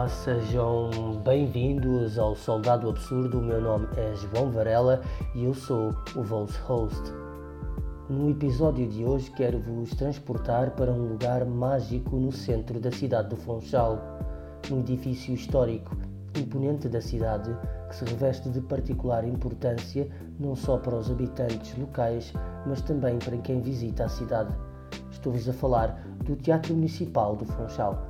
Olá, sejam bem-vindos ao Soldado Absurdo. O meu nome é João Varela e eu sou o vosso host. No episódio de hoje quero vos transportar para um lugar mágico no centro da cidade do Funchal, um edifício histórico imponente da cidade que se reveste de particular importância não só para os habitantes locais, mas também para quem visita a cidade. Estou-vos a falar do Teatro Municipal do Funchal.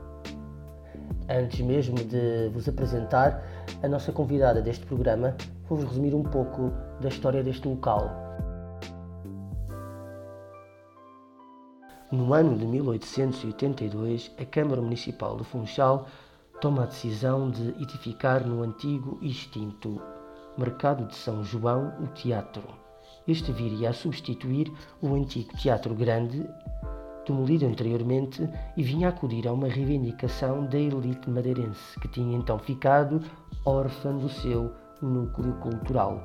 Antes mesmo de vos apresentar a nossa convidada deste programa, vou-vos resumir um pouco da história deste local. No ano de 1882, a Câmara Municipal do Funchal toma a decisão de edificar no antigo e extinto Mercado de São João o teatro. Este viria a substituir o antigo Teatro Grande demolido anteriormente e vinha acudir a uma reivindicação da elite madeirense, que tinha então ficado órfã do seu núcleo cultural.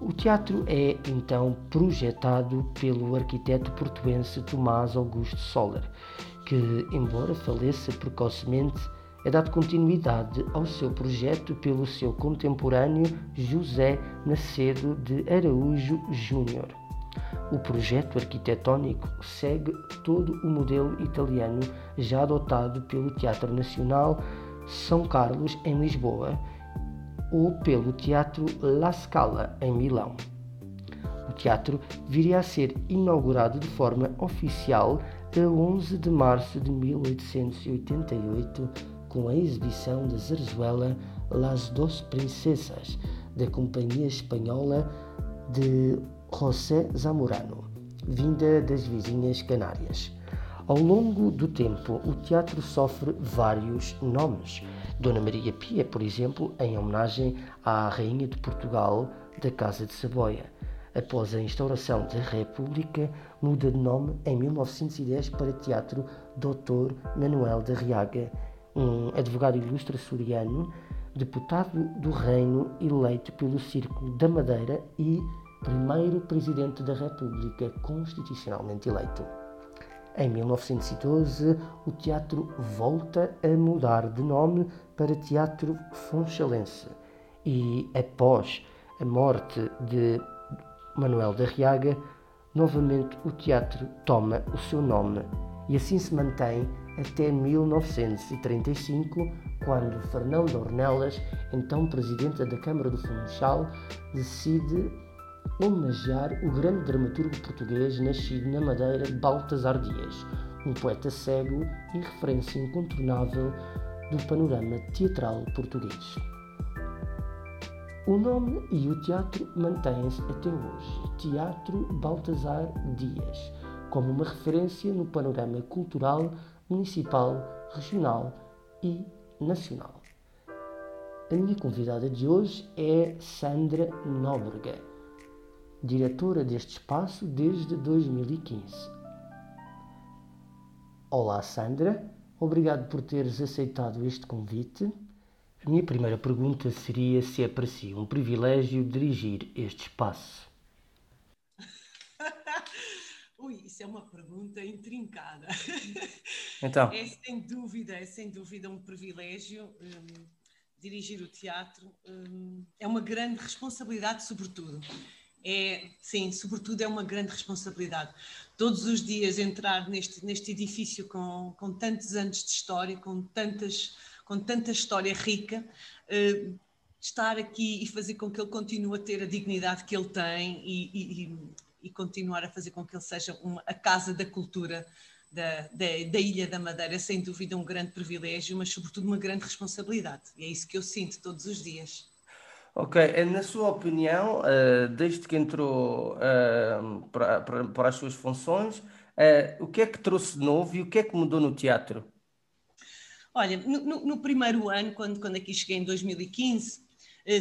O teatro é então projetado pelo arquiteto portuense Tomás Augusto Soler, que, embora faleça precocemente, é dado continuidade ao seu projeto pelo seu contemporâneo José Macedo de Araújo Júnior. O projeto arquitetónico segue todo o modelo italiano já adotado pelo Teatro Nacional São Carlos em Lisboa ou pelo Teatro La Scala em Milão. O teatro viria a ser inaugurado de forma oficial a 11 de março de 1888 com a exibição da zarzuela Las Dos Princesas da Companhia Espanhola de José Zamorano, vinda das vizinhas Canárias. Ao longo do tempo, o teatro sofre vários nomes. Dona Maria Pia, por exemplo, em homenagem à Rainha de Portugal da Casa de Saboia. Após a instauração da República, muda de nome em 1910 para Teatro Dr. Manuel da Riaga, um advogado ilustre açoriano, deputado do Reino eleito pelo Círculo da Madeira e primeiro Presidente da República constitucionalmente eleito. Em 1912, o teatro volta a mudar de nome para Teatro Funchalense e, após a morte de Manuel da Riaga, novamente o teatro toma o seu nome e assim se mantém até 1935, quando Fernando Ornelas, então presidente da Câmara do Funchal, decide homenagear o grande dramaturgo português nascido na Madeira, Baltasar Dias, um poeta cego e referência incontornável do panorama teatral português. O nome e o teatro mantêm-se até hoje, Teatro Baltasar Dias, como uma referência no panorama cultural, municipal, regional e nacional. A minha convidada de hoje é Sandra Nóbrega diretora deste espaço desde 2015. Olá, Sandra. Obrigado por teres aceitado este convite. A minha primeira pergunta seria se é para si um privilégio dirigir este espaço. Ui, isso é uma pergunta intrincada. Então. É sem dúvida, é sem dúvida um privilégio um, dirigir o teatro. Um, é uma grande responsabilidade, sobretudo é, sim, sobretudo é uma grande responsabilidade. Todos os dias entrar neste, neste edifício com, com tantos anos de história, com, tantas, com tanta história rica, eh, estar aqui e fazer com que ele continue a ter a dignidade que ele tem e, e, e continuar a fazer com que ele seja uma, a casa da cultura da, da, da, Ilha da Madeira, sem dúvida um grande privilégio, mas sobretudo uma grande responsabilidade. E é isso que eu sinto todos os dias. Ok, eh, na sua opinião, uh, desde que entrou uh, para, para, para, as suas funções, o que é que trouxe de novo e o que é que mudou no teatro? Olha, no, no primeiro ano, quando, quando aqui cheguei em 2015,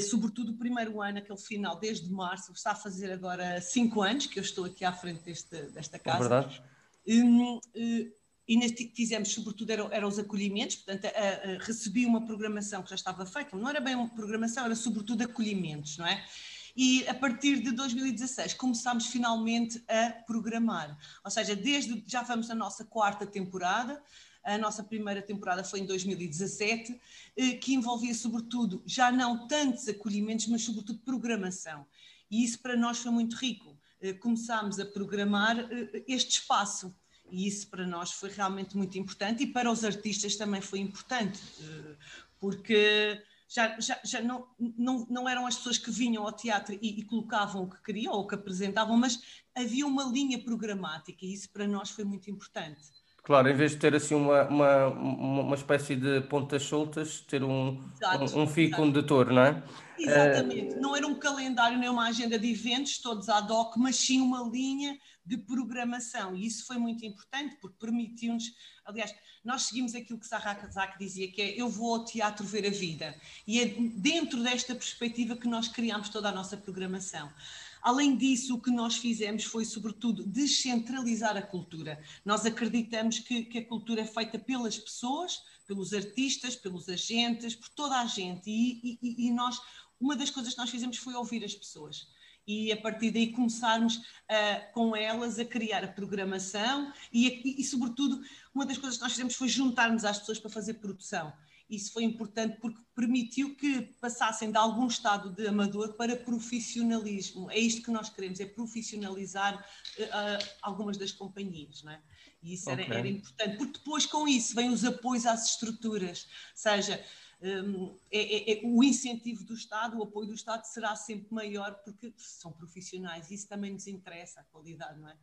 sobretudo o primeiro ano, aquele final, desde março, está a fazer agora cinco anos que eu estou aqui à frente deste, desta é casa. É verdade. Um, e fizemos, sobretudo, eram, eram os acolhimentos, portanto, a, a, recebi uma programação que já estava feita, não era bem uma programação, era sobretudo acolhimentos, não é? E a partir de 2016 começámos finalmente a programar. Ou seja, desde já vamos na nossa quarta temporada, a nossa primeira temporada foi em 2017, eh, que envolvia sobretudo já não tantos acolhimentos, mas sobretudo programação. E isso para nós foi muito rico. Eh, começámos a programar eh, este espaço e isso para nós foi realmente muito importante e para os artistas também foi importante, eh, porque já, já, já não, não, não eram as pessoas que vinham ao teatro e, e, colocavam o que queriam ou o que apresentavam, mas havia uma linha programática e isso para nós foi muito importante. Claro, em vez de ter assim uma, uma, uma espécie de pontas soltas, ter um, exato, um, um fio condutor, não é? Exatamente, uh... não era um calendário nem uma agenda de eventos, todos ad hoc, mas sim uma linha de programação. E isso foi muito importante, porque permitiu-nos. Aliás, nós seguimos aquilo que Sarah Kazak dizia, que é eu vou ao teatro ver a vida. E é dentro desta perspectiva que nós criamos toda a nossa programação. Além disso, o que nós fizemos foi, sobretudo, descentralizar a cultura. Nós acreditamos que, que, a cultura é feita pelas pessoas, pelos artistas, pelos agentes, por toda a gente. E, e, e nós, uma das coisas que nós fizemos foi ouvir as pessoas e a partir daí começarmos uh, com elas a criar a programação e, e, e, sobretudo, uma das coisas que nós fizemos foi juntarmos às pessoas para fazer produção. Isso foi importante porque permitiu que passassem de algum estado de amador para profissionalismo. É isto que nós queremos, é profissionalizar uh, algumas das companhias, não é? E isso okay. era, era importante, porque depois com isso vêm os apoios às estruturas, seja, um, é, é, é, o incentivo do Estado, o apoio do Estado será sempre maior porque são profissionais. Isso também nos interessa, a qualidade, não é?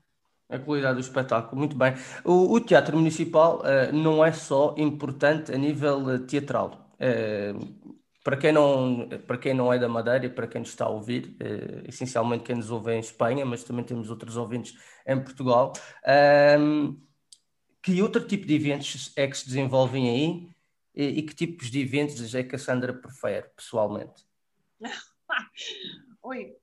A qualidade do espetáculo, muito bem. O, o Teatro Municipal uh, não é só importante a nível uh, teatral. Uh, para quem, não, para quem não é da Madeira, para quem nos está a ouvir, essencialmente quem nos ouve em Espanha, mas também temos outros ouvintes em Portugal, que outro tipo de eventos é que se desenvolvem aí e, e que tipos de eventos é que a Sandra prefere, pessoalmente? Oi,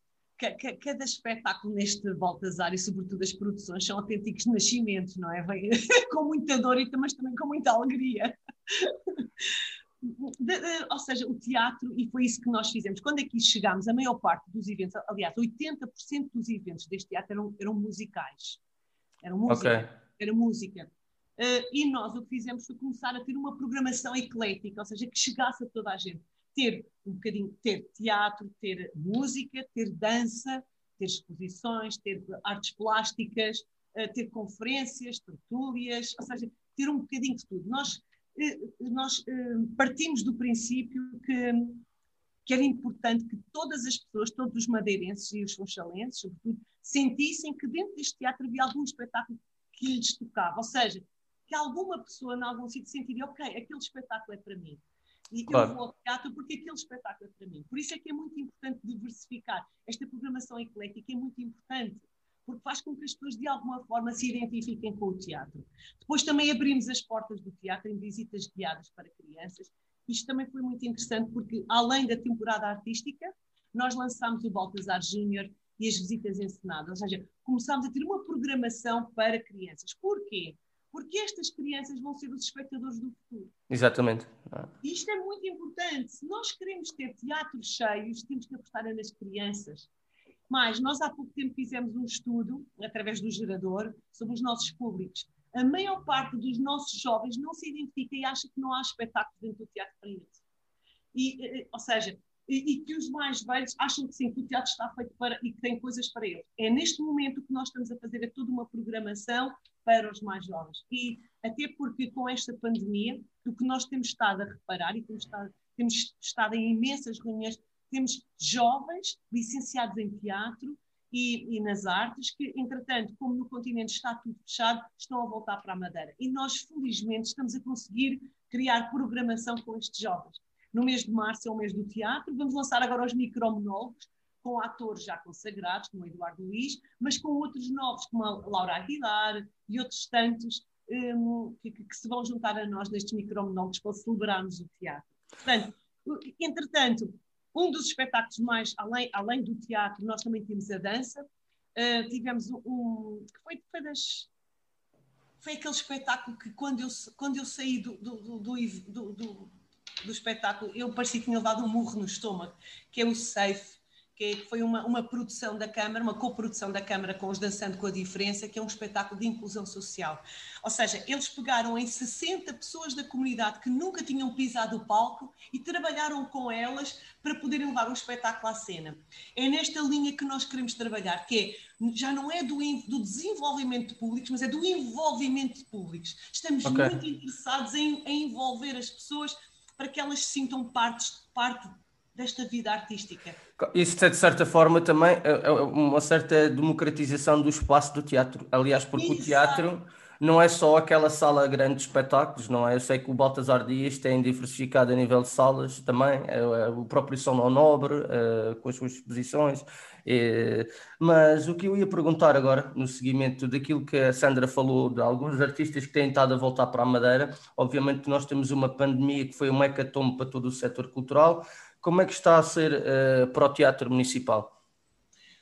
cada espetáculo neste Baltazar e sobretudo as produções são autênticos nascimentos, não é? Vem com muita dor, mas também com muita alegria. De, de, ou seja, o teatro, e foi isso que nós fizemos. Quando aqui chegámos, a maior parte dos eventos, aliás, 80% dos eventos deste teatro eram, eram musicais. Eram música. Okay. Era música. Uh, e nós o que fizemos foi começar a ter uma programação eclética, ou seja, que chegasse a toda a gente. Ter um bocadinho, ter teatro, ter música, ter dança, ter exposições, ter artes plásticas, uh, ter conferências, tertúlias, ou seja, ter um bocadinho de tudo. Nós, uh, nós partimos do princípio que, que era importante que todas as pessoas, todos os madeirenses e os funchalenses, sobretudo, sentissem que dentro deste teatro havia algum espetáculo que lhes tocava. Ou seja, que alguma pessoa, em algum sítio, sentiria, ok, aquele espetáculo é para mim. E claro. eu vou ao teatro porque aquele espetáculo é para mim. Por isso é que é muito importante diversificar. Esta programação eclética é muito importante, porque faz com que as pessoas, de alguma forma, se identifiquem com o teatro. Depois também abrimos as portas do teatro em visitas guiadas para crianças. Isto também foi muito interessante, porque além da temporada artística, nós lançámos o Baltazar Júnior e as visitas encenadas. Ou seja, começámos a ter uma programação para crianças. Porquê? Porque estas crianças vão ser os espectadores do futuro. Exatamente. E isto é muito importante. Se nós queremos ter teatros cheios, temos que apostar nas crianças. Mas nós há pouco tempo fizemos um estudo, através do gerador, sobre os nossos públicos. A maior parte dos nossos jovens não se identifica e acha que não há espetáculo dentro do teatro para eles. E, eh, ou seja, e, e, que os mais velhos acham que sim, que o teatro está feito para e que tem coisas para eles. É neste momento que nós estamos a fazer toda uma programação para os mais jovens. E até porque com esta pandemia, o que nós temos estado a reparar e temos estado, temos estado em imensas reuniões, temos jovens licenciados em teatro e, e, nas artes que, entretanto, como no continente está tudo fechado, estão a voltar para a Madeira. E nós, felizmente, estamos a conseguir criar programação com estes jovens. No mês de março é o mês do teatro, vamos lançar agora os micromonólogos, com atores já consagrados, como Eduardo Luiz, mas com outros novos, como a Laura Aguilar e outros tantos um, que, que, se vão juntar a nós nestes micromonólogos para celebrarmos o teatro. Portanto, entretanto, um dos espetáculos mais, além, além do teatro, nós também temos a dança. Uh, tivemos um, que foi, foi, das, foi aquele espetáculo que quando eu, quando eu saí do, do, do, do, do espetáculo, eu parecia que tinha dado um murro no estômago, que é o Safe, que foi uma, uma produção da Câmara, uma coprodução da Câmara com os Dançando com a Diferença, que é um espetáculo de inclusão social. Ou seja, eles pegaram em 60 pessoas da comunidade que nunca tinham pisado o palco e trabalharam com elas para poderem levar um espetáculo à cena. É nesta linha que nós queremos trabalhar, que é, já não é do, do desenvolvimento de públicos, mas é do envolvimento de públicos. Estamos okay. muito interessados em, em envolver as pessoas para que elas se sintam parte, parte desta vida artística. Isso, de certa forma, também é, é uma certa democratização do espaço do teatro. Aliás, porque Exato. o teatro não é só aquela sala grande de espetáculos, não é? Eu sei que o Baltasar Dias tem diversificado a nível de salas também, é, é o próprio São Nobre, é, com as suas exposições. É, mas o que eu ia perguntar agora, no seguimento daquilo que a Sandra falou, de alguns artistas que têm estado a voltar para a Madeira, obviamente nós temos uma pandemia que foi um hecatombe para todo o setor cultural, como é que está a ser uh, para o Teatro Municipal?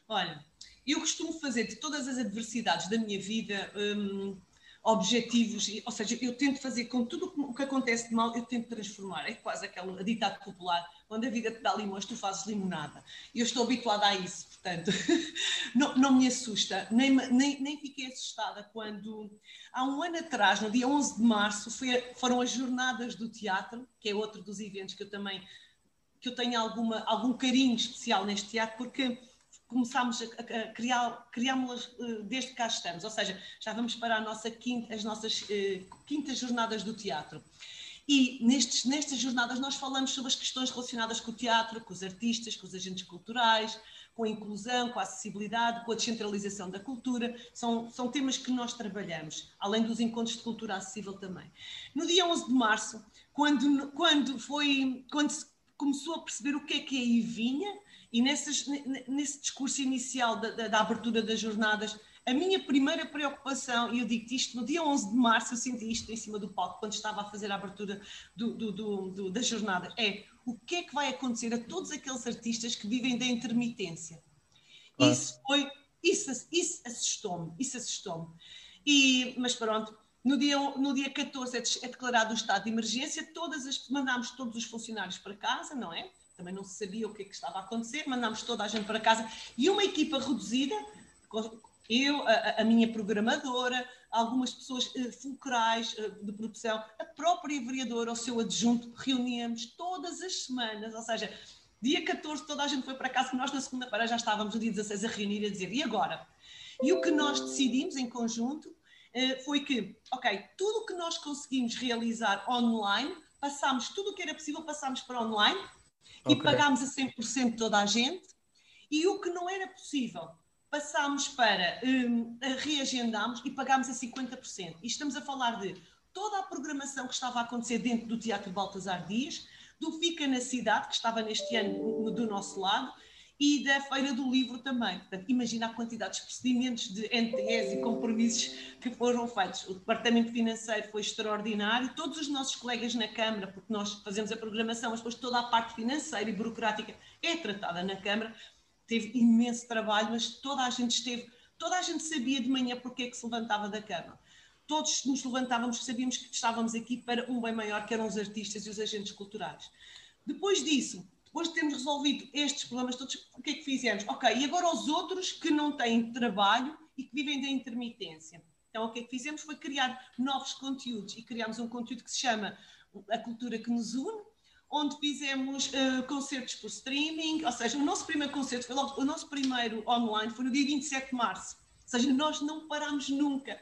Olha, eu costumo fazer de todas as adversidades da minha vida um, objetivos, ou seja, eu tento fazer com tudo o que acontece de mal, eu tento transformar. É quase aquele ditado popular: quando a vida te dá limões, tu fazes limonada. E eu estou habituada a isso, portanto, não, não me assusta, nem, nem, nem fiquei assustada quando, há um ano atrás, no dia 11 de março, foi, foram as Jornadas do Teatro, que é outro dos eventos que eu também que eu tenho alguma, algum carinho especial neste teatro, porque começámos a, a criar, criámos-las uh, desde que cá estamos, ou seja, já vamos para a nossa quinta, as nossas uh, quintas jornadas do teatro. E nestes, nestas jornadas nós falamos sobre as questões relacionadas com o teatro, com os artistas, com os agentes culturais, com a inclusão, com a acessibilidade, com a descentralização da cultura. São, são temas que nós trabalhamos, além dos encontros de cultura acessível também. No dia 11 de março, quando, quando, foi, quando se começou a perceber o que é que aí vinha, e nessas, nesse discurso inicial da, da, da, abertura das jornadas, a minha primeira preocupação, e eu digo isto no dia 11 de março, eu senti isto em cima do palco, quando estava a fazer a abertura do, do, do, da jornada, é o que é que vai acontecer a todos aqueles artistas que vivem da intermitência. Isso foi, isso, isso assustou-me, isso assustou-me. E, mas pronto, no dia, no dia 14 é, é declarado o estado de emergência, todas as, mandámos todos os funcionários para casa, não é? Também não se sabia o que, é que estava a acontecer, mandámos toda a gente para casa e uma equipa reduzida, eu, a, a minha programadora, algumas pessoas uh, fulcrais uh, de produção, a própria vereadora, o seu adjunto, reuníamos todas as semanas, ou seja, dia 14 toda a gente foi para casa, nós na segunda-feira já estávamos no dia 16 a reunir e a dizer, e agora? E o que nós decidimos em conjunto eh, foi que, ok, tudo o que nós conseguimos realizar online, passámos tudo o que era possível, passámos para online okay. e pagámos a 100% toda a gente. E o que não era possível, passámos para, um, reagendámos e pagámos a 50%. E estamos a falar de toda a programação que estava a acontecer dentro do Teatro Baltasar Dias, do Fica na Cidade, que estava neste ano do nosso lado, e da Feira do Livro também. Portanto, imagina a quantidade de procedimentos de NTS e compromissos que foram feitos. O Departamento Financeiro foi extraordinário, todos os nossos colegas na Câmara, porque nós fazemos a programação, mas depois toda a parte financeira e burocrática é tratada na Câmara, teve imenso trabalho, mas toda a gente esteve, toda a gente sabia de manhã porque é que se levantava da Câmara. Todos nos levantávamos, sabíamos que estávamos aqui para um bem maior, que eram os artistas e os agentes culturais. Depois disso, depois de termos resolvido estes problemas todos, o que é que fizemos? Ok, e agora os outros que não têm trabalho e que vivem da intermitência. Então, o que é que fizemos? Foi criar novos conteúdos. E criámos um conteúdo que se chama A Cultura que Nos Une, onde fizemos uh, concertos por streaming, ou seja, o nosso primeiro concerto foi logo, o nosso primeiro online foi no dia 27 de março, ou seja, nós não parámos nunca.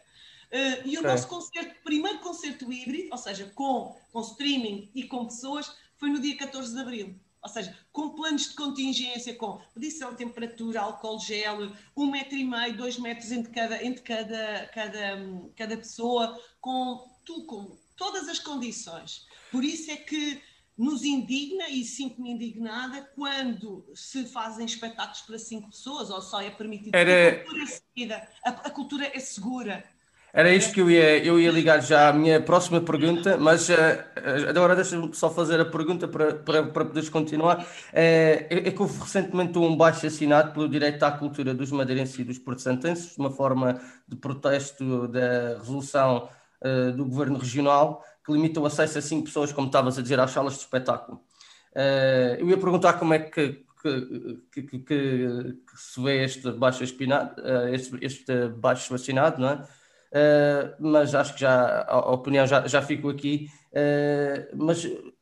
Uh, e o nosso concerto, primeiro concerto híbrido, ou seja, com, com streaming e com pessoas, foi no dia 14 de abril ou seja, com planos de contingência, com medição de temperatura, álcool gel, um metro e meio, dois metros entre cada, entre cada, cada, cada pessoa, com, tu, com todas as condições. Por isso é que nos indigna e sinto-me indignada quando se fazem espetáculos para cinco pessoas ou só é permitido. Era... A cultura é seguida, a, a cultura é segura. Era isto que eu ia, eu ia ligar já à minha próxima pergunta, mas uh, agora deixa-me só fazer a pergunta para, para, para poderes continuar. É, é que houve recentemente um baixo assinado pelo Direito à Cultura dos Madeirenses e dos Porto-Santenses, uma forma de protesto da resolução uh, do Governo Regional que limita o acesso a cinco pessoas, como estavas a dizer, às salas de espetáculo. Uh, eu ia perguntar como é que que, que, que, se vê este baixo espinado, eh, este, este baixo vacinado, não é? Uh, mas acho que já a, opinião já, já ficou aqui. Uh, mas uh,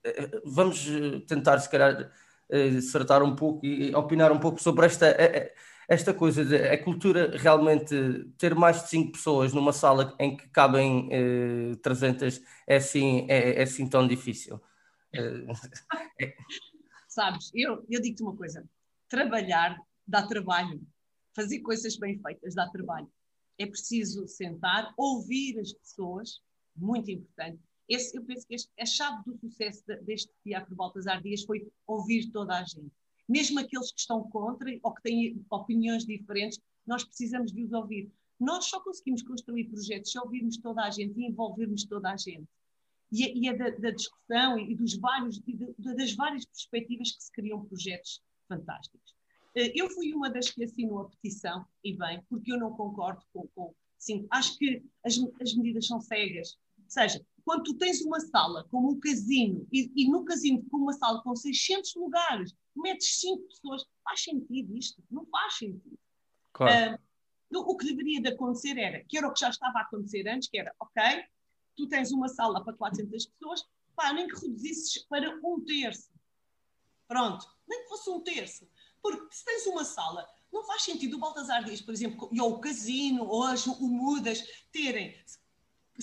vamos tentar, se calhar, acertar um pouco e opinar um pouco sobre esta, esta coisa de a cultura realmente ter mais de 5 pessoas numa sala em que cabem 300 é assim, é, é assim tão difícil. É. Sabes, eu, eu digo-te uma coisa: trabalhar dá trabalho, fazer coisas bem feitas dá trabalho é preciso sentar, ouvir as pessoas, muito importante. Esse, eu penso que este, a chave do sucesso deste Teatro Baltasar Dias foi ouvir toda a gente. Mesmo aqueles que estão contra ou que têm opiniões diferentes, nós precisamos de os ouvir. Nós só conseguimos construir projetos se ouvirmos toda a gente e envolvermos toda a gente. E, e é da, da, discussão e, dos vários, e de, das várias perspectivas que se criam projetos fantásticos. Eh, eu fui uma das que assinou a petição, e bem, porque eu não concordo com. com sim, acho que as, as medidas são cegas. Ou seja, quando tu tens uma sala como um casino, e, e no casino com uma sala com 600 lugares, metes 5 pessoas, faz sentido isto? Não faz sentido. Claro. Uh, o que deveria de acontecer era, que era o que já estava a acontecer antes, que era, ok, tu tens uma sala para 400 pessoas, pá, nem que reduzisses para um terço. Pronto, nem que fosse um terço. Porque se tens uma sala, não faz sentido o Baltazar Dias, por exemplo, ou o Casino, ou o Mudas, terem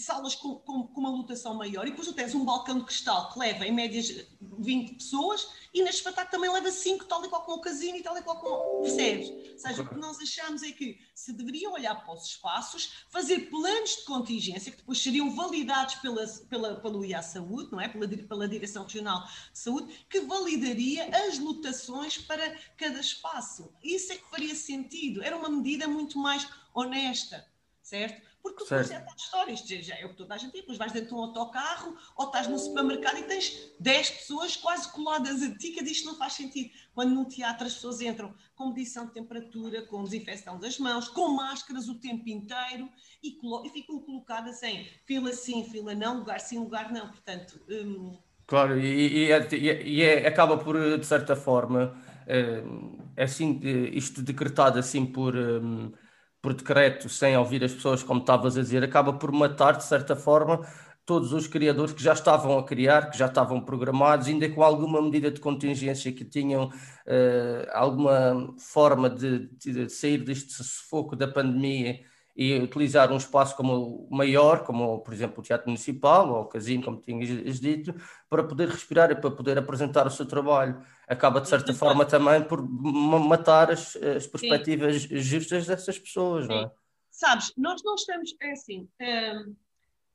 salas com, com, com, uma lotação maior, e depois tu tens um balcão de cristal que leva em médias 20 pessoas, e neste espetáculo também leva 5, tal e qual como o casino e tal e qual como. Percebes? Ou seja, o que nós achamos é que se deveriam olhar para os espaços, fazer planos de contingência, que depois seriam validados pela, pela, pelo IA Saúde, não é? Pela, pela Direção Regional de Saúde, que validaria as lotações para cada espaço. Isso é que faria sentido. Era uma medida muito mais honesta, certo? Porque depois é tal história, isto já é o que toda a gente tem, depois vais dentro de um autocarro ou estás no supermercado e tens 10 pessoas quase coladas a ti, que isto não faz sentido. Quando no teatro as pessoas entram com medição de temperatura, com desinfecção das mãos, com máscaras o tempo inteiro e, e ficam colocadas em fila sim, fila não, lugar sim, lugar não. Portanto. Hum... Claro, e, e, é, e é, acaba por, de certa forma, é, é assim, isto decretado assim por. Hum, por decreto, sem ouvir as pessoas, como estavas a dizer, acaba por matar, de certa forma, todos os criadores que já estavam a criar, que já estavam programados, ainda com alguma medida de contingência que tinham uh, alguma forma de, de, sair deste sufoco da pandemia e utilizar um espaço como maior, como por exemplo o Teatro Municipal ou o Casino, como tinhas dito, para poder respirar e para poder apresentar o seu trabalho. Acaba de certa forma também por matar as, as perspectivas Sim. justas dessas pessoas, Sim. não é? Sabes, nós não estamos, é assim, hum,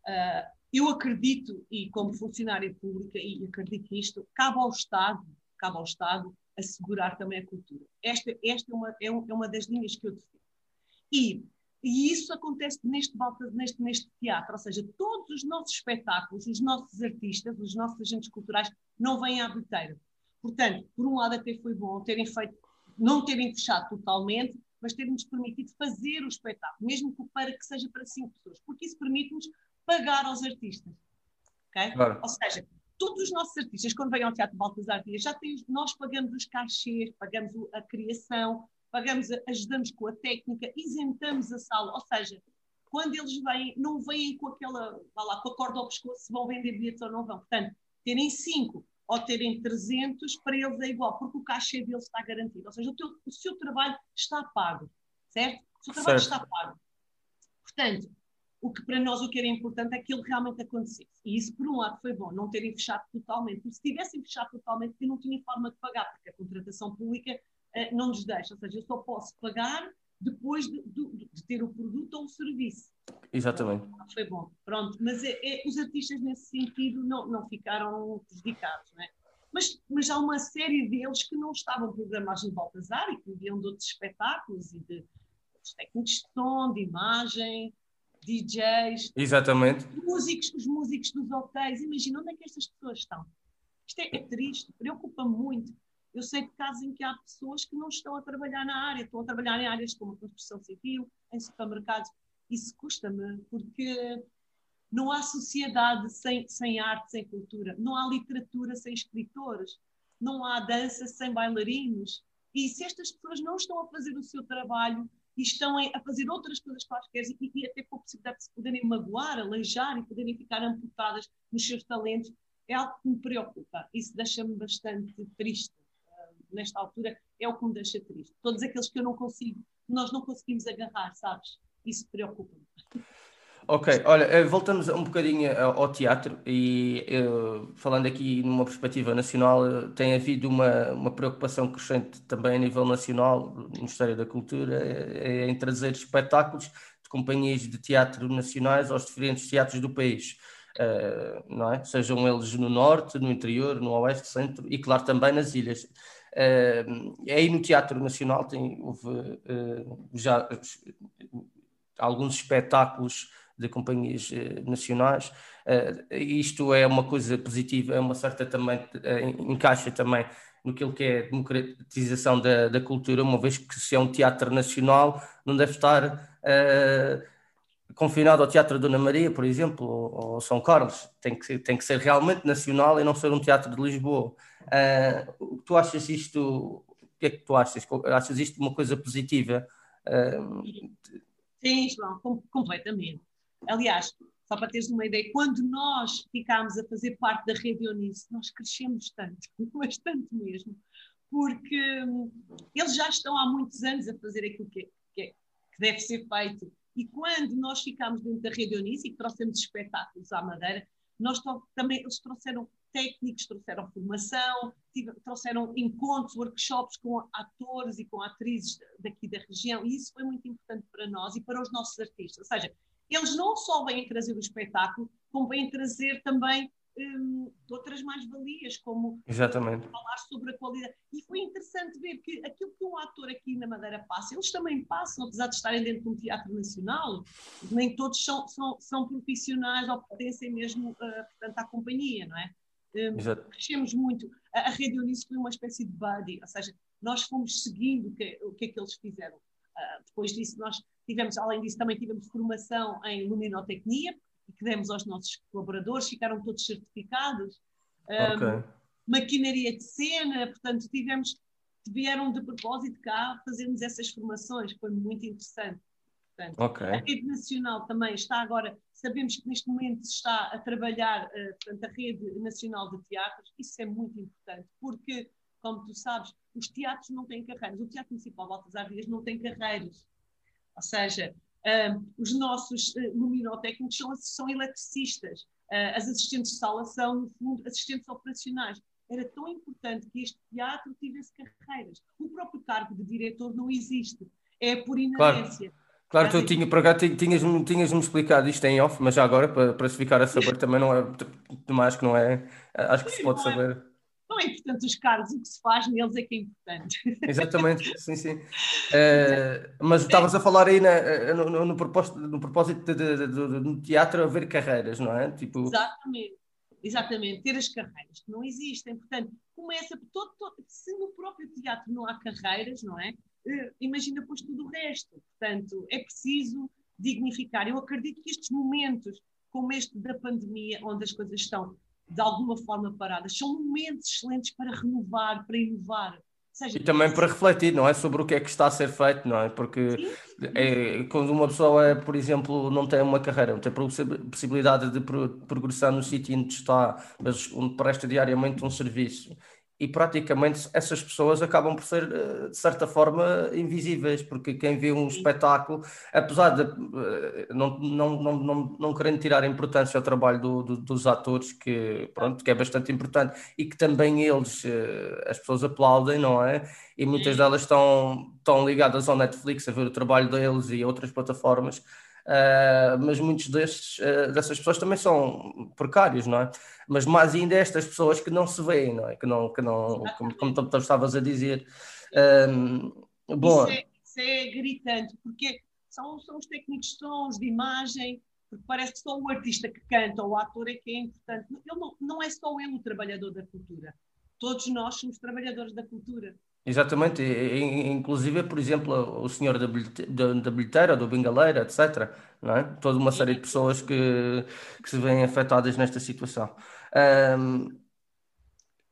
uh, eu acredito, e como funcionária pública, e acredito nisto, cabe ao Estado, cabe ao Estado assegurar também a cultura. Esta, esta é, uma, é, uma das linhas que eu defendo. E e isso acontece neste, neste, neste teatro, ou seja, todos os nossos espetáculos, os nossos artistas, os nossos agentes culturais não vêm à bilheteira. Portanto, por um lado até foi bom terem feito, não terem fechado totalmente, mas terem-nos permitido fazer o espetáculo, mesmo para que seja para cinco pessoas, porque isso permite-nos pagar aos artistas. Okay? Claro. Ou seja, todos os nossos artistas, quando vêm ao Teatro Baltasar Dias, já têm, nós pagamos os cachês, pagamos a criação, pagamos, ajudamos com a técnica, isentamos a sala, ou seja, quando eles vêm, não vêm com aquela, vá lá, com a corda ao pescoço, se vão vender bilhetes ou não vão. Portanto, terem 5 ou terem 300, para eles é igual, porque o cachê deles está garantido. Ou seja, o, teu, o seu trabalho está pago, certo? O seu trabalho certo. está pago. Portanto, o que para nós o que era importante é que ele realmente acontecesse. E isso, por um lado, foi bom, não terem fechado totalmente. Porque se tivessem fechado totalmente, eu não tinha forma de pagar, porque a contratação pública eh, não nos deixa. Ou seja, eu só posso pagar depois de, de, de ter o produto ou o serviço. Exatamente. Foi bom. Pronto, mas é, é, os artistas nesse sentido não, não ficaram prejudicados, não é? Mas, mas há uma série deles que não estavam programados no Baltazar e que viviam de outros espetáculos e de, de técnicos de som, de imagem, DJs. Exatamente. Músicos, os músicos dos hotéis. Imagina onde é que estas pessoas estão. Isto é, é triste, preocupa-me muito. Eu sei de casos em que há pessoas que não estão a trabalhar na área, estão a trabalhar em áreas como a construção civil, em supermercados. Isso custa-me, porque não há sociedade sem, sem arte, sem cultura. Não há literatura sem escritores. Não há dança sem bailarinos. E se estas pessoas não estão a fazer o seu trabalho e estão a fazer outras coisas quaisquer e, e até com a possibilidade de se poderem magoar, aleijar e poderem ficar amputadas nos seus talentos, é algo que me preocupa. Isso deixa-me bastante triste. Nesta altura, é o que me deixa triste. Todos aqueles que eu não consigo, nós não conseguimos agarrar, sabes? Isso preocupa-me. Ok, olha, eh, voltamos um bocadinho ao teatro e uh, falando aqui numa perspectiva nacional, tem havido uma, uma preocupação crescente também a nível nacional, no Ministério da Cultura, em trazer espetáculos de companhias de teatro nacionais aos diferentes teatros do país, não é? Sejam eles no norte, no interior, no oeste, centro e, claro, também nas ilhas. Uh, aí no Teatro Nacional tem, houve já alguns espetáculos de companhias eh, nacionais. Uh, isto é uma coisa positiva, é uma certa também, uh, encaixa também no que é a democratização da, da, cultura, uma vez que se é um teatro nacional, não deve estar confinado ao Teatro Dona Maria, por exemplo, ou, ou, São Carlos. Tem que, tem que ser realmente nacional e não ser um teatro de Lisboa. Uh, tu achas isto, o que é que tu achas? Achas isto uma coisa positiva? Uh, Sim, João, completamente. Aliás, só para teres uma ideia, quando nós ficámos a fazer parte da Rede Eunice, nós crescemos tanto, bastante mesmo, porque hum, eles já estão há muitos anos a fazer aquilo que, que, que deve ser feito. E quando nós ficámos dentro da Rede Eunice e trouxemos espetáculos à Madeira, nós também eles trouxeram técnicos, trouxeram formação, trouxeram encontros, workshops com atores e com atrizes daqui da região, e isso foi muito importante para nós e para os nossos artistas. Ou seja, eles não só vêm trazer o espetáculo, como vêm trazer também um, outras mais-valias, como Exatamente. falar sobre a qualidade. E foi interessante ver que aquilo que um ator aqui na Madeira passa, eles também passam, apesar de estarem dentro de um teatro nacional, nem todos são, são, são profissionais ou pertencem mesmo uh, portanto, à companhia, não é? Um, crescemos muito. A, a Rede Unice foi uma espécie de buddy, ou seja, nós fomos seguindo o que, o que é que eles fizeram. Uh, depois disso, nós Tivemos, além disso, também tivemos formação em luminotecnia, que demos aos nossos colaboradores, ficaram todos certificados. Okay. Um, maquinaria de cena, portanto, tivemos, vieram de propósito cá fazermos essas formações, foi muito interessante. Portanto, okay. A rede nacional também está agora, sabemos que neste momento se está a trabalhar uh, portanto, a rede nacional de teatros, isso é muito importante, porque, como tu sabes, os teatros não têm carreiras, o Teatro Municipal de Altas Dias não tem carreiras. Ou seja, uh, os nossos uh, luminotécnicos são, são eletricistas, uh, as assistentes de sala são, no fundo, assistentes operacionais. Era tão importante que este teatro tivesse carreiras. O próprio cargo de diretor não existe, é por inerência. Claro. Claro, tu tinha, para cá, tinhas-me tinhas explicado isto em off, mas já agora, para, para se ficar a saber, também não é demais que não é. Acho que se pode é. saber não é importante os cargos, o que se faz neles é que é importante. Exatamente, sim, sim. Uh, mas estavas a falar aí na, eh, no, no, no, propósito, no propósito de, de, teatro haver carreiras, não é? Tipo... Exatamente, exatamente, ter as carreiras que não existem. Portanto, começa, todo, todo, se no próprio teatro não há carreiras, não é? Uh, imagina depois tudo o resto. Portanto, é preciso dignificar. Eu acredito que estes momentos, como este da pandemia, onde as coisas estão de alguma forma paradas. São momentos excelentes para renovar, para inovar. Seja, e também para refletir, não é? Sobre o que é que está a ser feito, não é? Porque é, quando uma pessoa, é, por exemplo, não tem uma carreira, não tem possibilidade de progressar no sítio onde está, mas onde presta diariamente um serviço e praticamente essas pessoas acabam por ser, eh, de certa forma, invisíveis, porque quem vê um espetáculo, apesar de eh, não, não, não, não, não querendo tirar importância ao trabalho do, do, dos atores, que, pronto, que é bastante importante, e que também eles, eh, as pessoas aplaudem, não é? E muitas delas estão, estão ligadas ao Netflix a ver o trabalho deles e outras plataformas, uh, mas muitos destes, uh, dessas pessoas também são precários, não é? Mas mais ainda é estas pessoas que não se veem, não é? Que não, que não como, como tu estavas a dizer. Um, bom, isso, é, isso é gritante, porque são, são os técnicos de sons, de imagem, porque parece que só o artista que canta ou o ator é que é importante. Ele não, não é só ele o trabalhador da cultura. Todos nós somos trabalhadores da cultura. Exatamente, inclusive, por exemplo, o senhor da bilheteira, do bengaleira, etc. Não é? Toda uma série de pessoas que, que se veem afetadas nesta situação.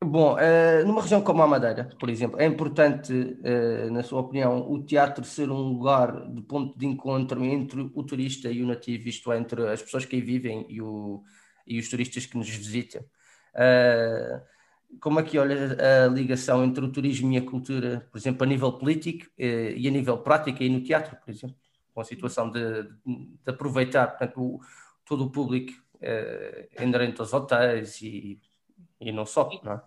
Bom, uh, numa região como a Madeira, por exemplo, é importante, uh, na sua opinião, o teatro ser um lugar de ponto de encontro entre o turista e o nativo, isto é, entre as pessoas que aí vivem e, o, e os turistas que nos visitam. Como que olha a ligação entre o turismo e a cultura, por exemplo, a nível político e a nível prático e no teatro, por exemplo, com a situação de, de aproveitar portanto, o, todo o público uh, inerente aos hotéis e, e não só, não é?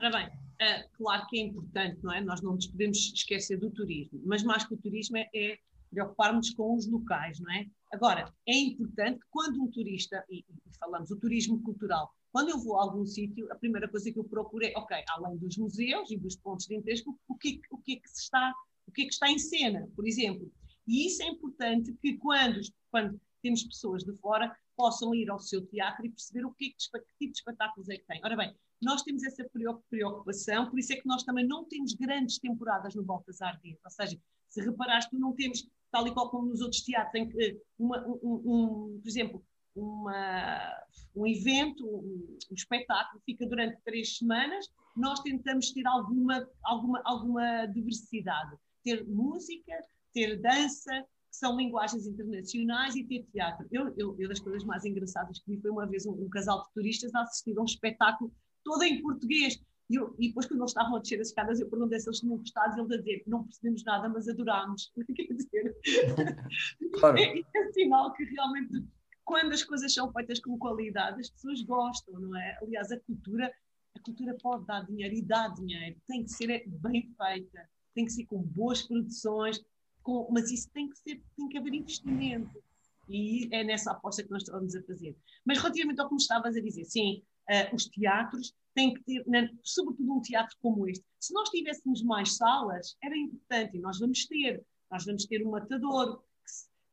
Ora bem, uh, claro que é importante, não é? Nós não nos podemos esquecer do turismo, mas mais que o turismo é, é preocuparmos com os locais, não é? Agora, é importante que quando um turista, e, e, falamos o turismo cultural, quando eu vou a algum sítio, a primeira coisa que eu procuro é, ok, além dos museus e dos pontos de interesse, o que, o que é que está, o que é que está em cena, por exemplo. E isso é importante que quando, quando temos pessoas de fora possam ir ao seu teatro e perceber o que, é que, que tipo de espetáculos é que tem. Ora bem, nós temos essa preocupação, por isso é que nós também não temos grandes temporadas no Voltas a Arder. Ou seja, se reparaste, não temos, tal e qual como nos outros teatros, em que, uma, um, um, por exemplo, uma, um evento, um, um, espetáculo fica durante três semanas, nós tentamos ter alguma, alguma, alguma diversidade. Ter música, ter dança, que são linguagens internacionais e ter teatro. Eu, eu, eu das coisas mais engraçadas que vi foi uma vez um, um casal de turistas a assistir a um espetáculo todo em português. E, eu, e depois, quando eles estavam a descer as escadas, eu perguntei se eles tinham gostado eles a dizer não percebemos nada, mas adorámos. Quer dizer, claro. é, é sinal que realmente, quando as coisas são feitas com qualidade, as pessoas gostam, não é? Aliás, a cultura, a cultura pode dar dinheiro e dá dinheiro, tem que ser bem feita, tem que ser com boas produções, com, mas isso tem que ser, tem que haver investimento. E é nessa aposta que nós estamos a fazer. Mas relativamente ao que me estavas a dizer, sim, uh, os teatros têm que ter, né, sobretudo um teatro como este. Se nós tivéssemos mais salas, era importante, e nós vamos ter. Nós vamos ter um matador,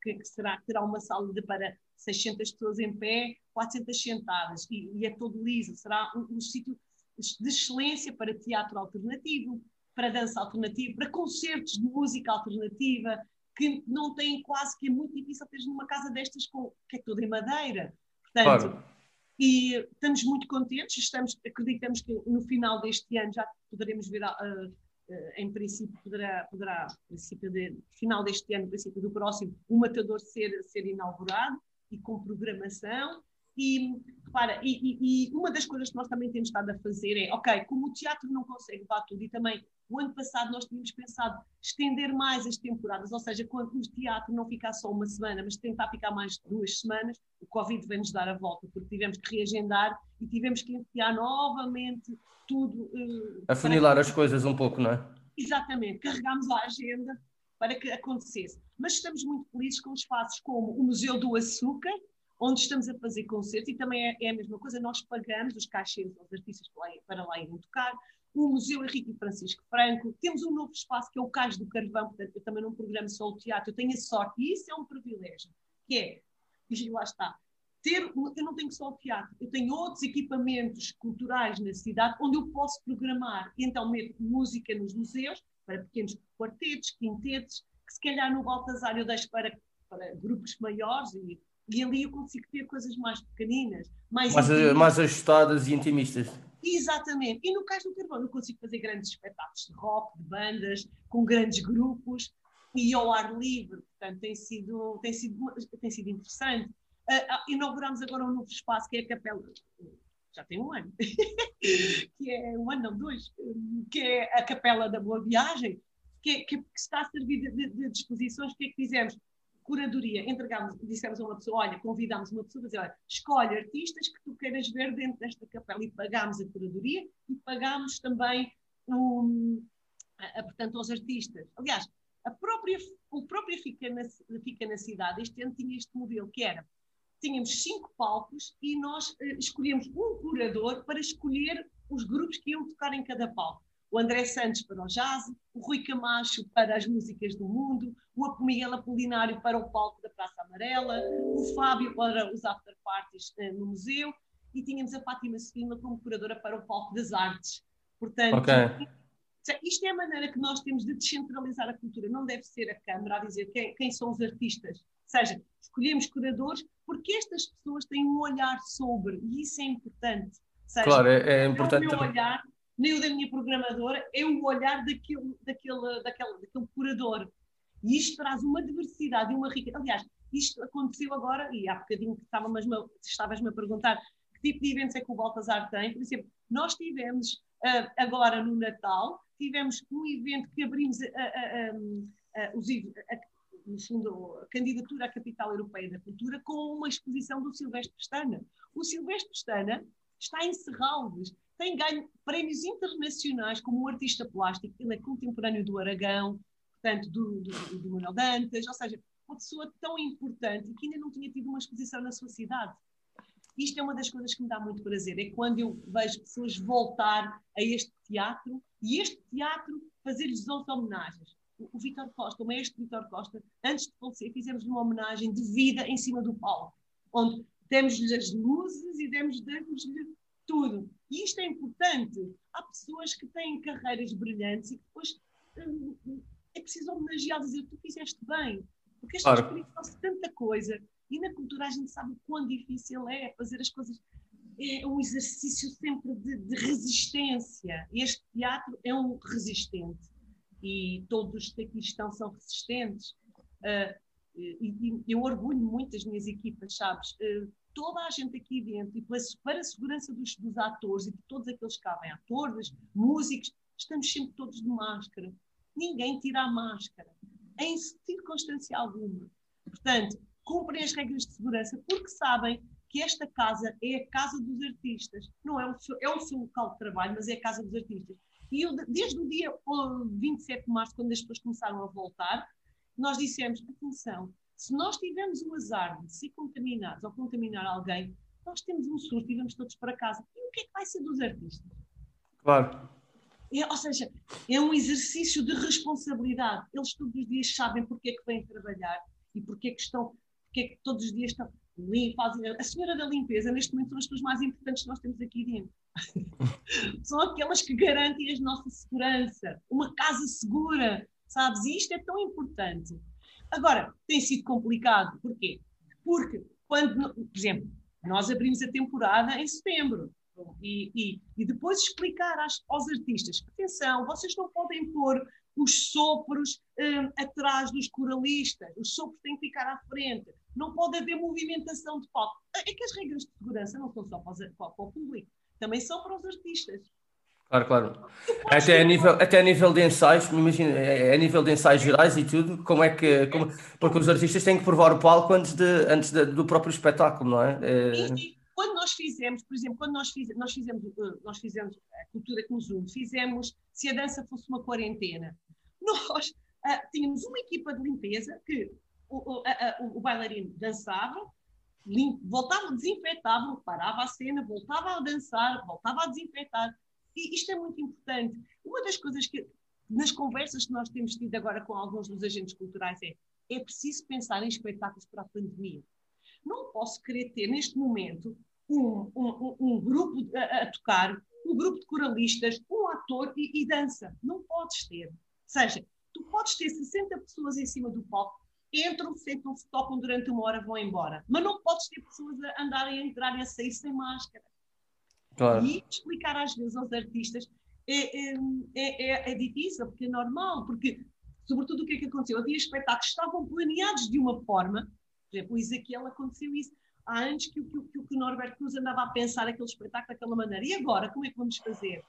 que, que será, terá uma sala de para 600 pessoas em pé, 400 sentadas, e, e é todo liso. Será um, um sítio de excelência para teatro alternativo, para dança alternativa, para concertos de música alternativa, que não têm quase que é muito difícil ter numa casa destas com, que é toda em madeira. Portanto, claro. E estamos muito contentes, estamos, acreditamos que no final deste ano já poderemos ver, uh, uh, em princípio, poderá, poderá princípio de, final deste ano, princípio do próximo, o Matador ser, ser inaugurado e com programação. E, repara, e, e, e, uma das coisas que nós também temos estado a fazer é, ok, como o teatro não consegue levar tudo e também o ano passado nós tínhamos pensado estender mais as temporadas, ou seja, quando o teatro não ficar só uma semana, mas tentar ficar mais de duas semanas, o Covid vem-nos dar a volta, porque tivemos que reagendar e tivemos que enfiar novamente tudo. Uh, Afunilar as coisas um pouco, não é? Exatamente, carregámos a agenda para que acontecesse. Mas estamos muito felizes com espaços como o Museu do Açúcar, onde estamos a fazer concertos, e também é, é a mesma coisa, nós pagamos os cachês aos artistas para lá, para lá irem tocar, o Museu Henrique e Francisco Franco, temos um novo espaço que é o Cais do Carvão, portanto eu também não programo só o teatro, eu tenho a sorte, e isso é um privilégio, que é, e lá está, ter, eu não tenho só o teatro, eu tenho outros equipamentos culturais na cidade onde eu posso programar, então meto música nos museus, para pequenos quartetos, quintetos, que se calhar no Baltazar eu deixo para, para grupos maiores e, e ali eu consigo ter coisas mais pequeninas, mais, mais, mais ajustadas e intimistas. Exatamente. E no caso do Carvão, eu consigo fazer grandes espetáculos de rock, de bandas, com grandes grupos e ao ar livre. Portanto, tem sido, tem sido, tem sido interessante. Uh, inauguramos agora um novo espaço que é a Capela. Já tem um ano. que é um ano, não, dois. Que é a Capela da Boa Viagem, que, que, que está a servir de, de, de disposições. O que é que fizemos? Curadoria, entregámos, dissemos a uma pessoa, olha, convidámos uma pessoa a dizer, olha, escolhe artistas que tu queiras ver dentro desta capela e pagámos a curadoria e pagámos também, um, a, a, portanto, aos artistas. Aliás, a própria, o próprio Fica na, Fica na Cidade, este ano tinha este modelo, que era, tínhamos cinco palcos e nós uh, escolhemos um curador para escolher os grupos que iam tocar em cada palco o André Santos para o jazz, o Rui Camacho para as músicas do mundo, o Miguel Apolinário para o palco da Praça Amarela, o Fábio para os after parties eh, no museu e tínhamos a Fátima Sefina como curadora para o palco das artes. Portanto, okay. isto é a maneira que nós temos de descentralizar a cultura. Não deve ser a Câmara a dizer quem, quem são os artistas. Ou seja, escolhemos curadores porque estas pessoas têm um olhar sobre, e isso é importante Seja, claro, é, é importante. É o meu olhar, nem o da minha programadora, é o olhar daquele, daquele, daquele, daquele curador. E isto traz uma diversidade e uma riqueza. Aliás, isto aconteceu agora, e há bocadinho que estavas-me a perguntar que tipo de eventos é que o Baltazar tem. Por exemplo, nós tivemos uh, agora no Natal, tivemos um evento que abrimos a, a, a, os, no fundo, a candidatura à Capital Europeia da Cultura com uma exposição do Silvestre Pestana. O Silvestre Pestana está em Serralves, tem ganho prémios internacionais como um artista plástico, ele é contemporâneo do Aragão, portanto, do, do, do Manuel Dantas, ou seja, uma pessoa tão importante que ainda não tinha tido uma exposição na sua cidade. Isto é uma das coisas que me dá muito prazer, é quando eu vejo pessoas voltar a este teatro e este teatro fazer-lhes homenagens. O, o Vitor Costa, o mestre Vitor Costa, antes de falecer, fizemos uma homenagem de vida em cima do palco, onde demos-lhe as luzes e demos-lhe tudo. E isto é importante. Há pessoas que têm carreiras brilhantes e que depois hum, é preciso homenagear, dizer tu fizeste bem. Porque este claro. faz tanta coisa e na cultura a gente sabe o quão difícil é fazer as coisas. É um exercício sempre de, de resistência. Este teatro é um resistente. E todos que aqui estão são resistentes. Uh, e, e, eu orgulho muito das minhas equipas, sabes? Uh, toda a gente aqui dentro, e para a segurança dos, dos atores e de todos aqueles que vêm, atores, músicos, estamos sempre todos de máscara. Ninguém tira a máscara, em circunstância alguma. Portanto, cumprem as regras de segurança porque sabem que esta casa é a casa dos artistas. Não é o seu, é o seu local de trabalho, mas é a casa dos artistas. E eu, desde o dia 27 de março, quando as pessoas começaram a voltar, nós dissemos: atenção, se nós tivermos o azar de ser contaminados ou contaminar alguém, nós temos um surto e vamos todos para casa. E o que é que vai ser dos artistas? Claro. É, ou seja, é um exercício de responsabilidade. Eles todos os dias sabem porque é que vêm trabalhar e porque é que estão que é que todos os dias estão. Fazem, a senhora da limpeza, neste momento, são as pessoas mais importantes que nós temos aqui dentro. são aquelas que garantem a nossa segurança, uma casa segura, sabes? E isto é tão importante. Agora, tem sido complicado, porquê? Porque, quando, por exemplo, nós abrimos a temporada em setembro. E, e, e depois explicar às, aos artistas: atenção, vocês não podem pôr os sopros um, atrás dos coralistas, os sopros têm que ficar à frente, não pode haver movimentação de palco. É que as regras de segurança não são só para, para o público, também são para os artistas. Claro, claro. Até a, nível, até a nível de ensaios, imagina, é, é a nível de ensaios gerais e tudo, como é que. Como, porque os artistas têm que provar o palco antes, de, antes de, do próprio espetáculo, não é? é... E, quando nós fizemos, por exemplo, quando nós, fiz, nós, fizemos, uh, nós fizemos a cultura que nos une, fizemos se a dança fosse uma quarentena nós uh, tínhamos uma equipa de limpeza que o, o, a, o bailarino dançava, limpo, voltava, desinfetava, parava a cena, voltava a dançar, voltava a desinfetar. E isto é muito importante. Uma das coisas que, nas conversas que nós temos tido agora com alguns dos agentes culturais é é preciso pensar em espetáculos para a pandemia. Não posso querer ter, neste momento, um, um, um grupo a, a, tocar, um grupo de coralistas, um ator e, e dança. Não podes ter seja, tu podes ter 60 pessoas em cima do palco, entram, sentam-se, tocam durante uma hora, vão embora. Mas não podes ter pessoas a andarem a entrar e a sair sem máscara. Claro. E explicar às vezes aos artistas é, é, é, é, difícil, porque é normal, porque, sobretudo, o que é que aconteceu? Havia espetáculos que estavam planeados de uma forma, por exemplo, o Ezequiel aconteceu isso. Há anos que, que, que, que o Norberto Cruz andava a pensar aquele espetáculo daquela maneira. E agora, como é que vamos fazer?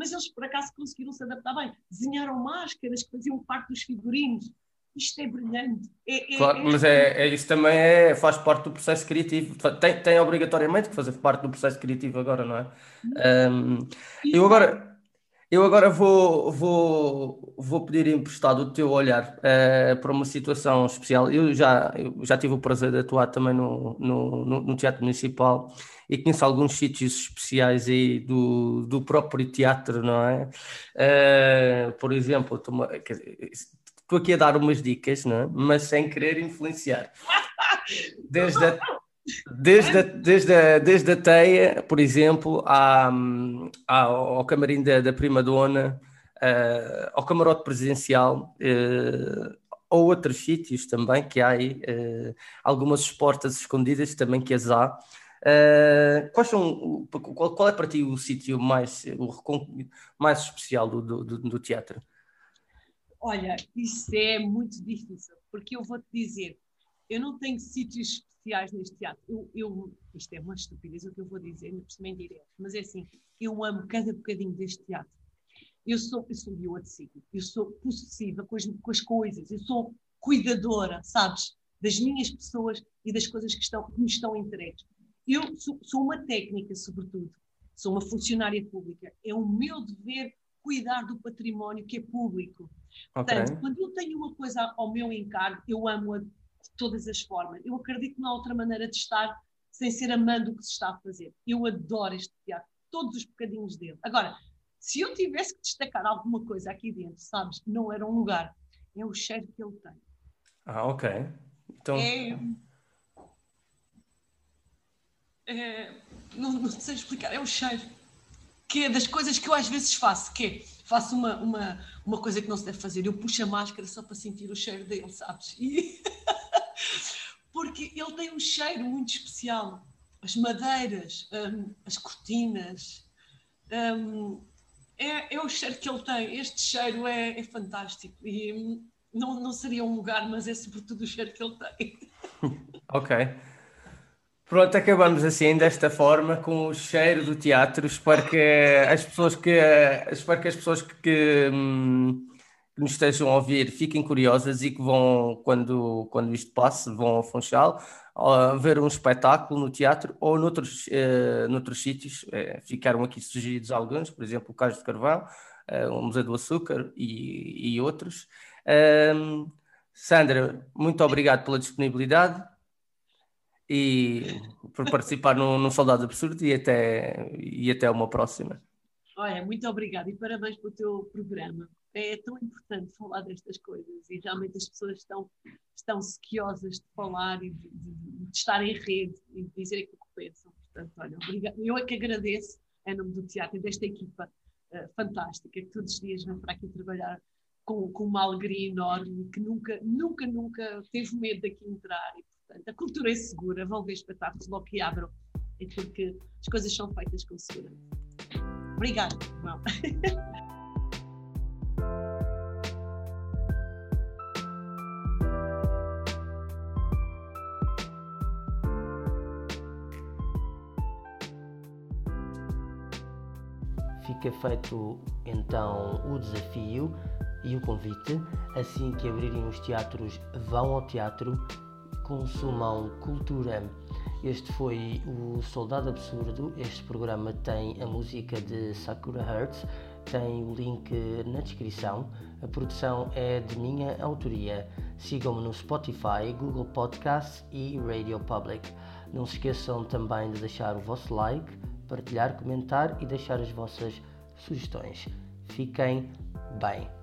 mas eles por acaso conseguiram se adaptar bem. Desenharam máscaras que faziam parte dos figurinos. Isto é brilhante. É, é, claro, é... mas é, é, isso também é, faz parte do processo criativo. Tem, tem obrigatoriamente que fazer parte do processo criativo agora, não é? Um, eu agora. Eu agora vou, vou, vou pedir emprestado o teu olhar uh, para uma situação especial. Eu já, eu já tive o prazer de atuar também no, no, no Teatro Municipal e conheço alguns sítios especiais aí do, do próprio teatro, não é? Uh, por exemplo, estou aqui a dar umas dicas, não é? mas sem querer influenciar. Desde a, desde a, desde a, desde a teia, por exemplo, à, à, ao camarim da, da Prima Dona, uh, ao camarote presidencial, uh, ou outros sítios também que há aí, uh, algumas portas escondidas também que as há, Uh, quais são, qual, qual, é para ti o sítio mais, o, mais especial do, do, do, teatro? Olha, isso é muito difícil, porque eu vou-te dizer, eu não tenho sítios especiais neste teatro. Eu, eu, isto é uma estupidez o que eu vou dizer, não percebo direto, mas é assim, eu amo cada bocadinho deste teatro. Eu sou, eu sou eu sou possessiva com as, com as coisas, eu sou cuidadora, sabes, das minhas pessoas e das coisas que, estão, que me estão entregues. Eu sou, sou uma técnica, sobretudo, sou uma funcionária pública. É o meu dever cuidar do património que é público. Okay. Portanto, quando eu tenho uma coisa ao meu encargo, eu amo-a de todas as formas. Eu acredito que não há outra maneira de estar sem ser amando o que se está a fazer. Eu adoro este teatro, todos os bocadinhos dele. Agora, se eu tivesse que destacar alguma coisa aqui dentro, sabes, não era um lugar, é o cheiro que ele tem. Ah, ok. Então... É, é, não, não, sei explicar, é o cheiro. Que é das coisas que eu às vezes faço, que é, faço uma, uma, uma coisa que não se deve fazer, eu puxo a máscara só para sentir o cheiro dele, sabes? E... Porque ele tem um cheiro muito especial. As madeiras, um, as cortinas, um, é, é, o cheiro que ele tem. Este cheiro é, é fantástico. E hum, não, não seria um lugar, mas é sobretudo o cheiro que ele tem. ok. Pronto, acabamos assim desta forma com o cheiro do teatro. Espero que as pessoas que espero que as pessoas que, que, hum, que nos estejam a ouvir fiquem curiosas e que vão, quando, quando isto passe, vão ao Funchal ver um espetáculo no teatro ou noutros, uh, noutros sítios. Uh, ficaram aqui sugeridos alguns, por exemplo, o Cais de Carvão, uh, o Museu do Açúcar e, e outros. Sandra, muito obrigado pela disponibilidade e por participar no, no Soldado Absurdo e até, e até uma próxima. Olha, muito obrigada e parabéns pelo teu programa. É tão importante falar destas coisas e realmente as pessoas estão, estão sequiosas de falar e de, de, de estar em rede e de dizer aquilo que pensam. Portanto, olha, obrigado. eu é que agradeço em nome do teatro e desta equipa uh, fantástica que todos os dias vem para aqui trabalhar com, com uma alegria enorme que nunca, nunca, nunca teve medo daqui entrar. E, Portanto, a cultura é segura, vão ver espetáculos logo que abram, é porque as coisas são feitas com segurança. Obrigada, João. Fica feito então o desafio e o convite. Assim que abrirem os teatros, vão ao teatro consumam cultura. Este foi o Soldado Absurdo. Este programa tem a música de Sakura Hearts, tem o link na descrição. A produção é de minha autoria. Sigam-me no Spotify, Google Podcasts e Radio Public. Não se esqueçam também de deixar o vosso like, partilhar, comentar e deixar as vossas sugestões. Fiquem bem.